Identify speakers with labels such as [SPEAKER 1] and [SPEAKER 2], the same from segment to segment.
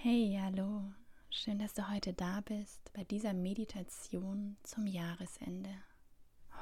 [SPEAKER 1] Hey, hallo. Schön, dass du heute da bist bei dieser Meditation zum Jahresende.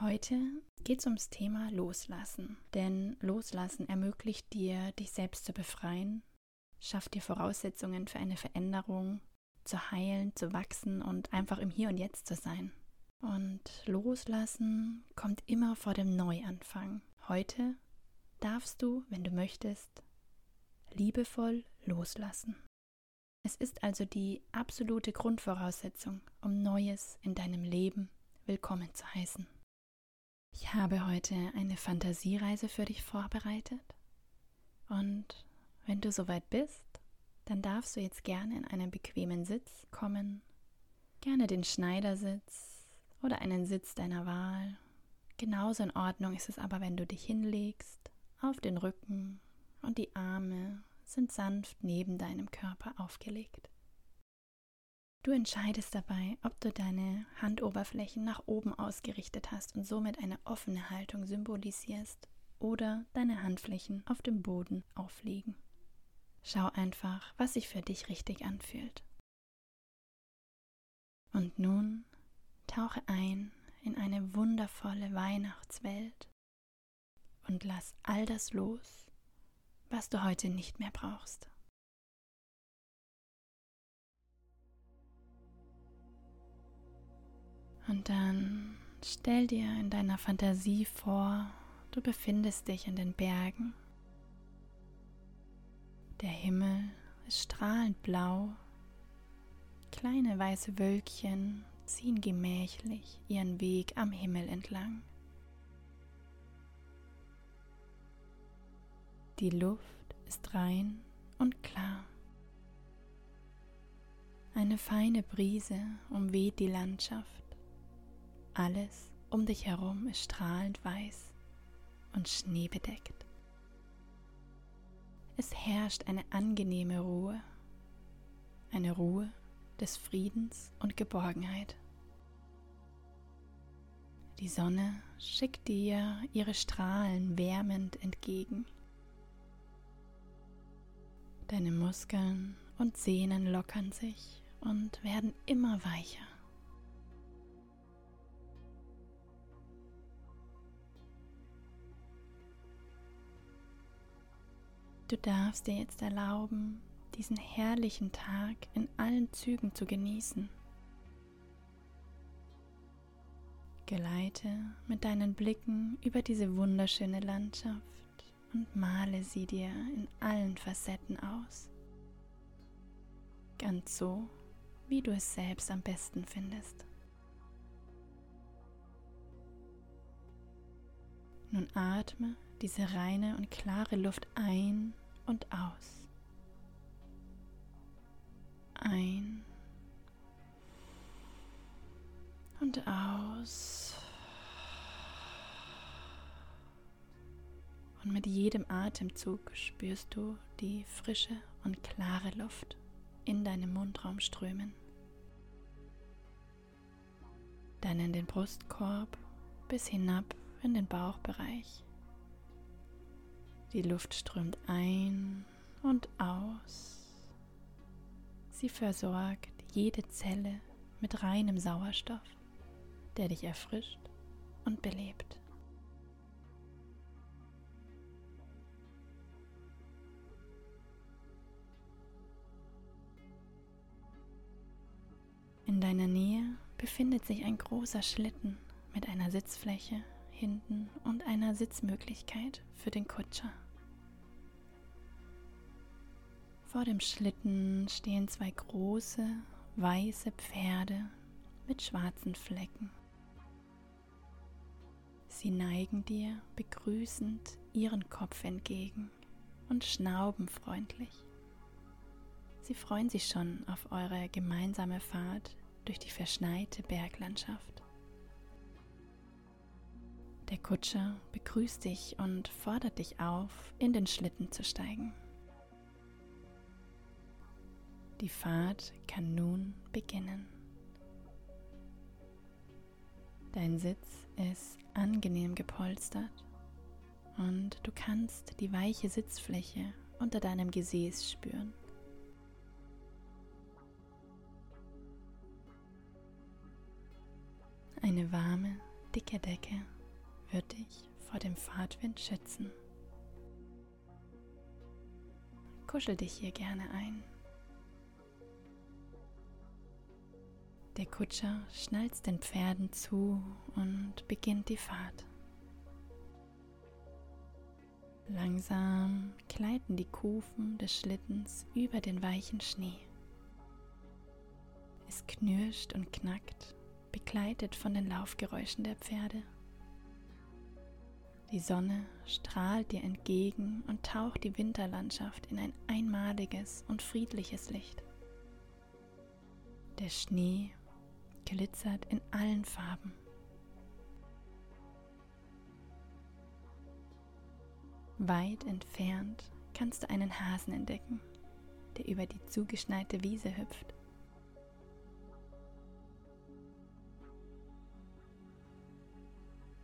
[SPEAKER 1] Heute geht es ums Thema Loslassen. Denn Loslassen ermöglicht dir, dich selbst zu befreien, schafft dir Voraussetzungen für eine Veränderung, zu heilen, zu wachsen und einfach im Hier und Jetzt zu sein. Und Loslassen kommt immer vor dem Neuanfang. Heute darfst du, wenn du möchtest, liebevoll loslassen. Es ist also die absolute Grundvoraussetzung, um Neues in deinem Leben willkommen zu heißen. Ich habe heute eine Fantasiereise für dich vorbereitet und wenn du soweit bist, dann darfst du jetzt gerne in einen bequemen Sitz kommen, gerne den Schneidersitz oder einen Sitz deiner Wahl. Genauso in Ordnung ist es aber, wenn du dich hinlegst, auf den Rücken und die Arme sind sanft neben deinem Körper aufgelegt. Du entscheidest dabei, ob du deine Handoberflächen nach oben ausgerichtet hast und somit eine offene Haltung symbolisierst oder deine Handflächen auf dem Boden aufliegen. Schau einfach, was sich für dich richtig anfühlt. Und nun tauche ein in eine wundervolle Weihnachtswelt und lass all das los, was du heute nicht mehr brauchst. Und dann stell dir in deiner Fantasie vor, du befindest dich in den Bergen. Der Himmel ist strahlend blau. Kleine weiße Wölkchen ziehen gemächlich ihren Weg am Himmel entlang. Die Luft ist rein und klar. Eine feine Brise umweht die Landschaft. Alles um dich herum ist strahlend weiß und schneebedeckt. Es herrscht eine angenehme Ruhe, eine Ruhe des Friedens und Geborgenheit. Die Sonne schickt dir ihre Strahlen wärmend entgegen. Deine Muskeln und Sehnen lockern sich und werden immer weicher. Du darfst dir jetzt erlauben, diesen herrlichen Tag in allen Zügen zu genießen. Geleite mit deinen Blicken über diese wunderschöne Landschaft und male sie dir in allen Facetten aus. Ganz so, wie du es selbst am besten findest. Nun atme diese reine und klare Luft ein und aus. Ein und aus. Und mit jedem Atemzug spürst du die frische und klare Luft in deinem Mundraum strömen. Dann in den Brustkorb bis hinab in den Bauchbereich. Die Luft strömt ein und aus. Sie versorgt jede Zelle mit reinem Sauerstoff, der dich erfrischt und belebt. In deiner Nähe befindet sich ein großer Schlitten mit einer Sitzfläche hinten und einer Sitzmöglichkeit für den Kutscher. Vor dem Schlitten stehen zwei große weiße Pferde mit schwarzen Flecken. Sie neigen dir begrüßend ihren Kopf entgegen und schnauben freundlich. Sie freuen sich schon auf eure gemeinsame Fahrt durch die verschneite Berglandschaft. Der Kutscher begrüßt dich und fordert dich auf, in den Schlitten zu steigen. Die Fahrt kann nun beginnen. Dein Sitz ist angenehm gepolstert und du kannst die weiche Sitzfläche unter deinem Gesäß spüren. Warme, dicke Decke wird dich vor dem Fahrtwind schützen. Kuschel dich hier gerne ein. Der Kutscher schnalzt den Pferden zu und beginnt die Fahrt. Langsam gleiten die Kufen des Schlittens über den weichen Schnee. Es knirscht und knackt, begleitet von den Laufgeräuschen der Pferde. Die Sonne strahlt dir entgegen und taucht die Winterlandschaft in ein einmaliges und friedliches Licht. Der Schnee glitzert in allen Farben. Weit entfernt kannst du einen Hasen entdecken, der über die zugeschneite Wiese hüpft.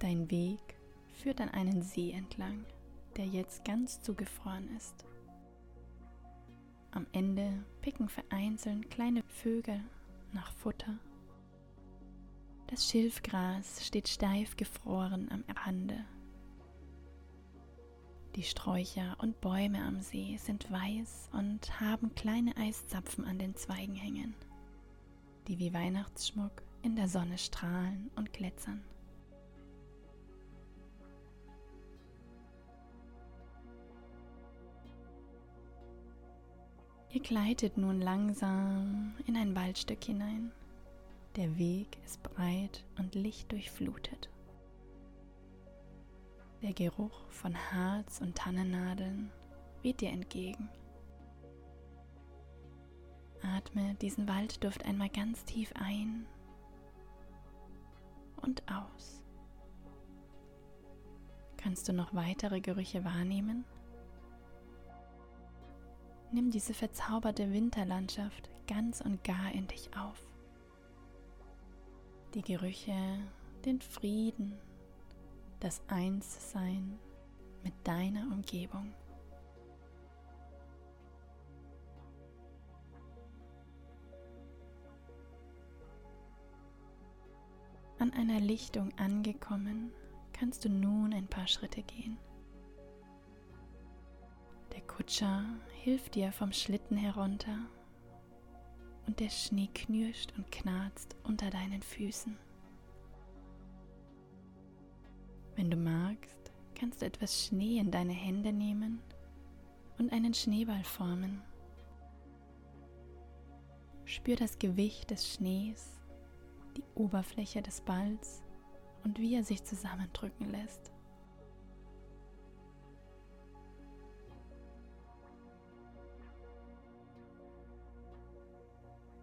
[SPEAKER 1] Dein Weg führt an einen See entlang, der jetzt ganz zugefroren ist. Am Ende picken vereinzelt kleine Vögel nach Futter. Das Schilfgras steht steif gefroren am Rande. Die Sträucher und Bäume am See sind weiß und haben kleine Eiszapfen an den Zweigen hängen, die wie Weihnachtsschmuck in der Sonne strahlen und glitzern. Ihr gleitet nun langsam in ein Waldstück hinein. Der Weg ist breit und lichtdurchflutet. Der Geruch von Harz und Tannennadeln weht dir entgegen. Atme diesen Waldduft einmal ganz tief ein und aus. Kannst du noch weitere Gerüche wahrnehmen? Nimm diese verzauberte Winterlandschaft ganz und gar in dich auf. Die Gerüche, den Frieden, das Einssein mit deiner Umgebung. An einer Lichtung angekommen, kannst du nun ein paar Schritte gehen. Der Kutscher hilft dir vom Schlitten herunter und der Schnee knirscht und knarzt unter deinen Füßen. Wenn du magst, kannst du etwas Schnee in deine Hände nehmen und einen Schneeball formen. Spür das Gewicht des Schnees, die Oberfläche des Balls und wie er sich zusammendrücken lässt.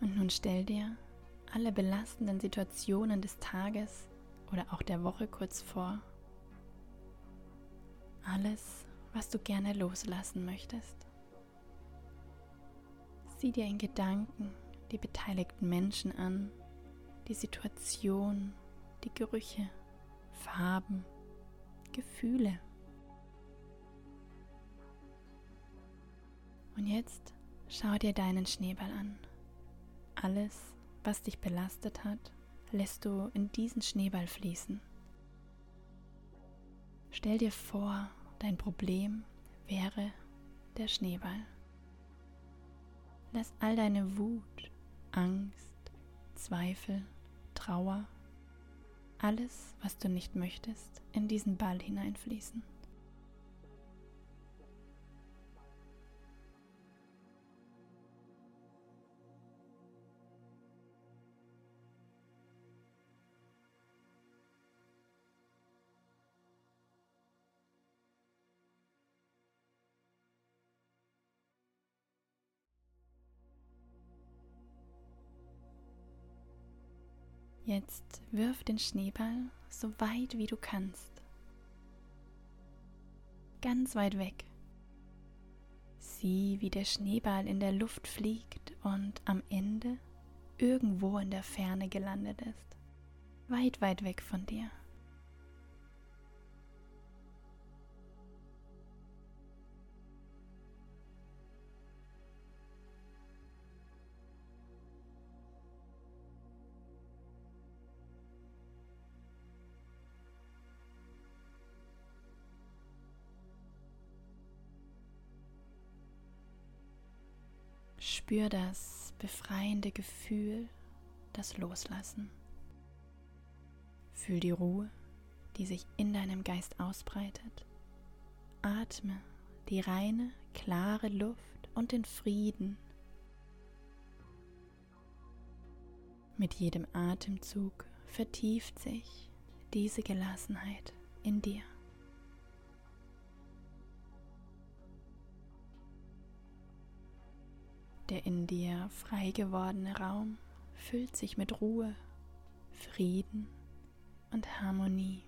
[SPEAKER 1] Und nun stell dir alle belastenden Situationen des Tages oder auch der Woche kurz vor. Alles, was du gerne loslassen möchtest. Sieh dir in Gedanken die beteiligten Menschen an, die Situation, die Gerüche, Farben, Gefühle. Und jetzt schau dir deinen Schneeball an. Alles, was dich belastet hat, lässt du in diesen Schneeball fließen. Stell dir vor, dein Problem wäre der Schneeball. Lass all deine Wut, Angst, Zweifel, Trauer, alles, was du nicht möchtest, in diesen Ball hineinfließen. Jetzt wirf den Schneeball so weit wie du kannst. Ganz weit weg. Sieh, wie der Schneeball in der Luft fliegt und am Ende irgendwo in der Ferne gelandet ist. Weit, weit weg von dir. Spür das befreiende Gefühl, das Loslassen. Fühl die Ruhe, die sich in deinem Geist ausbreitet. Atme die reine, klare Luft und den Frieden. Mit jedem Atemzug vertieft sich diese Gelassenheit in dir. Der in dir frei gewordene Raum füllt sich mit Ruhe, Frieden und Harmonie.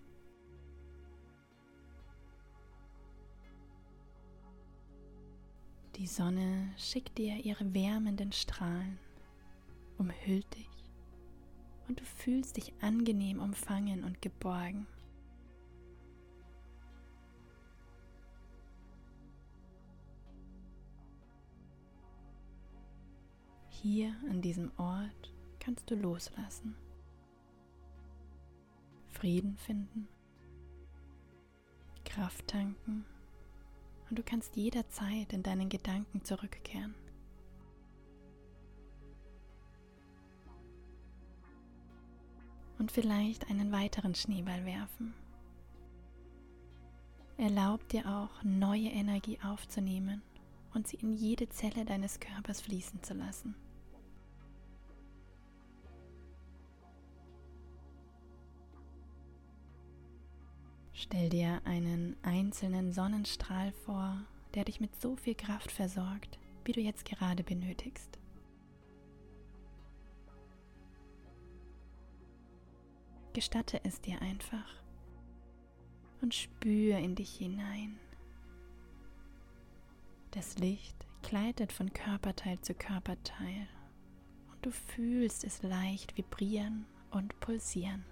[SPEAKER 1] Die Sonne schickt dir ihre wärmenden Strahlen, umhüllt dich und du fühlst dich angenehm umfangen und geborgen. Hier an diesem Ort kannst du loslassen, Frieden finden, Kraft tanken und du kannst jederzeit in deinen Gedanken zurückkehren. Und vielleicht einen weiteren Schneeball werfen. Erlaub dir auch, neue Energie aufzunehmen und sie in jede Zelle deines Körpers fließen zu lassen. Stell dir einen einzelnen Sonnenstrahl vor, der dich mit so viel Kraft versorgt, wie du jetzt gerade benötigst. Gestatte es dir einfach und spür in dich hinein. Das Licht gleitet von Körperteil zu Körperteil und du fühlst es leicht vibrieren und pulsieren.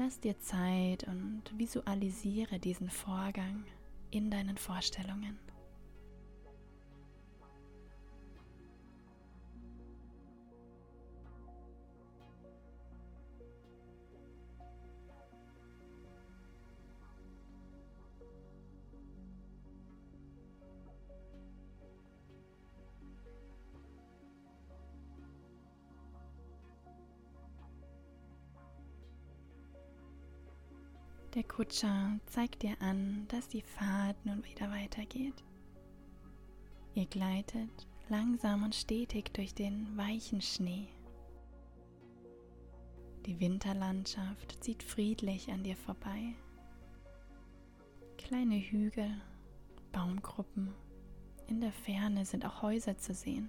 [SPEAKER 1] Lass dir Zeit und visualisiere diesen Vorgang in deinen Vorstellungen. Der Kutscher zeigt dir an, dass die Fahrt nun wieder weitergeht. Ihr gleitet langsam und stetig durch den weichen Schnee. Die Winterlandschaft zieht friedlich an dir vorbei. Kleine Hügel, Baumgruppen, in der Ferne sind auch Häuser zu sehen.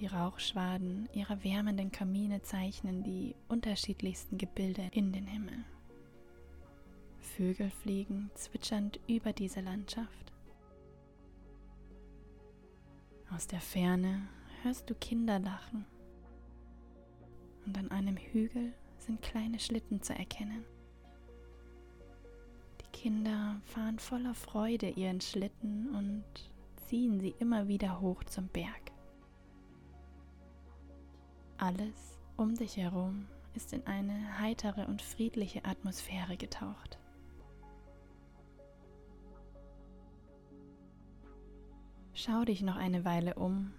[SPEAKER 1] Die Rauchschwaden ihrer wärmenden Kamine zeichnen die unterschiedlichsten Gebilde in den Himmel. Vögel fliegen zwitschernd über diese Landschaft. Aus der Ferne hörst du Kinder lachen und an einem Hügel sind kleine Schlitten zu erkennen. Die Kinder fahren voller Freude ihren Schlitten und ziehen sie immer wieder hoch zum Berg. Alles um dich herum ist in eine heitere und friedliche Atmosphäre getaucht. Schau dich noch eine Weile um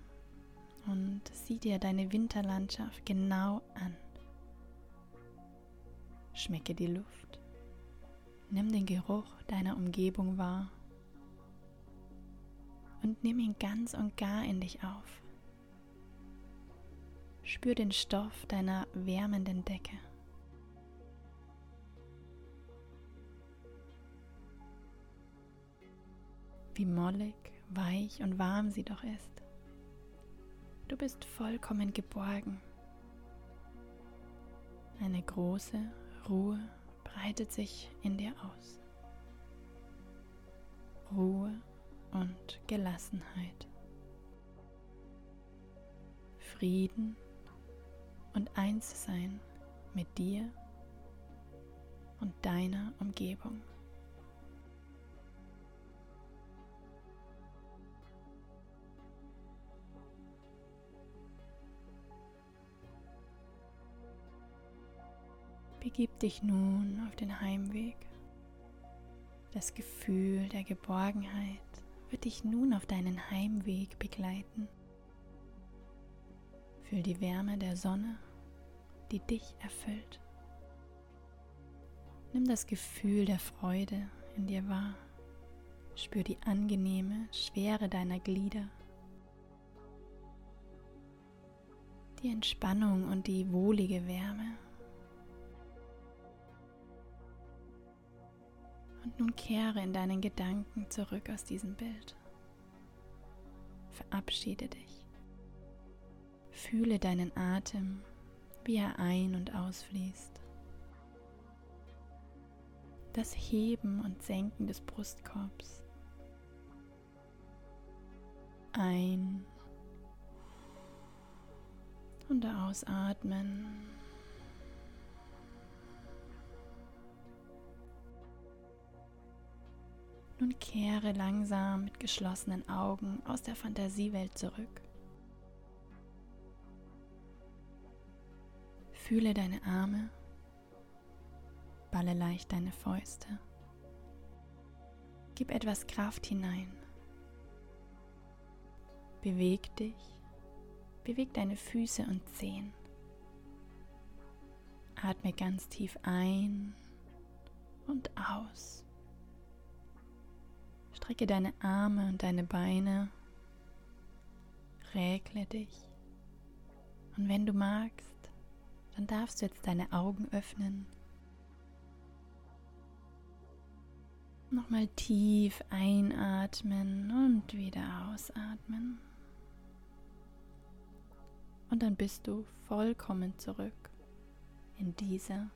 [SPEAKER 1] und sieh dir deine Winterlandschaft genau an. Schmecke die Luft, nimm den Geruch deiner Umgebung wahr und nimm ihn ganz und gar in dich auf. Spür den Stoff deiner wärmenden Decke. Wie mollig, weich und warm sie doch ist. Du bist vollkommen geborgen. Eine große Ruhe breitet sich in dir aus. Ruhe und Gelassenheit. Frieden und eins sein mit dir und deiner Umgebung. Begib dich nun auf den Heimweg Das Gefühl der Geborgenheit wird dich nun auf deinen Heimweg begleiten. Fühl die Wärme der Sonne, die dich erfüllt. Nimm das Gefühl der Freude in dir wahr. Spür die angenehme Schwere deiner Glieder. Die Entspannung und die wohlige Wärme. Und nun kehre in deinen Gedanken zurück aus diesem Bild. Verabschiede dich. Fühle deinen Atem, wie er ein- und ausfließt. Das Heben und Senken des Brustkorbs. Ein- und ausatmen. Nun kehre langsam mit geschlossenen Augen aus der Fantasiewelt zurück. Fühle deine Arme, balle leicht deine Fäuste. Gib etwas Kraft hinein. Beweg dich, beweg deine Füße und Zehen. Atme ganz tief ein und aus. Strecke deine Arme und deine Beine. Räkle dich. Und wenn du magst, dann darfst du jetzt deine Augen öffnen. Nochmal tief einatmen und wieder ausatmen. Und dann bist du vollkommen zurück in dieser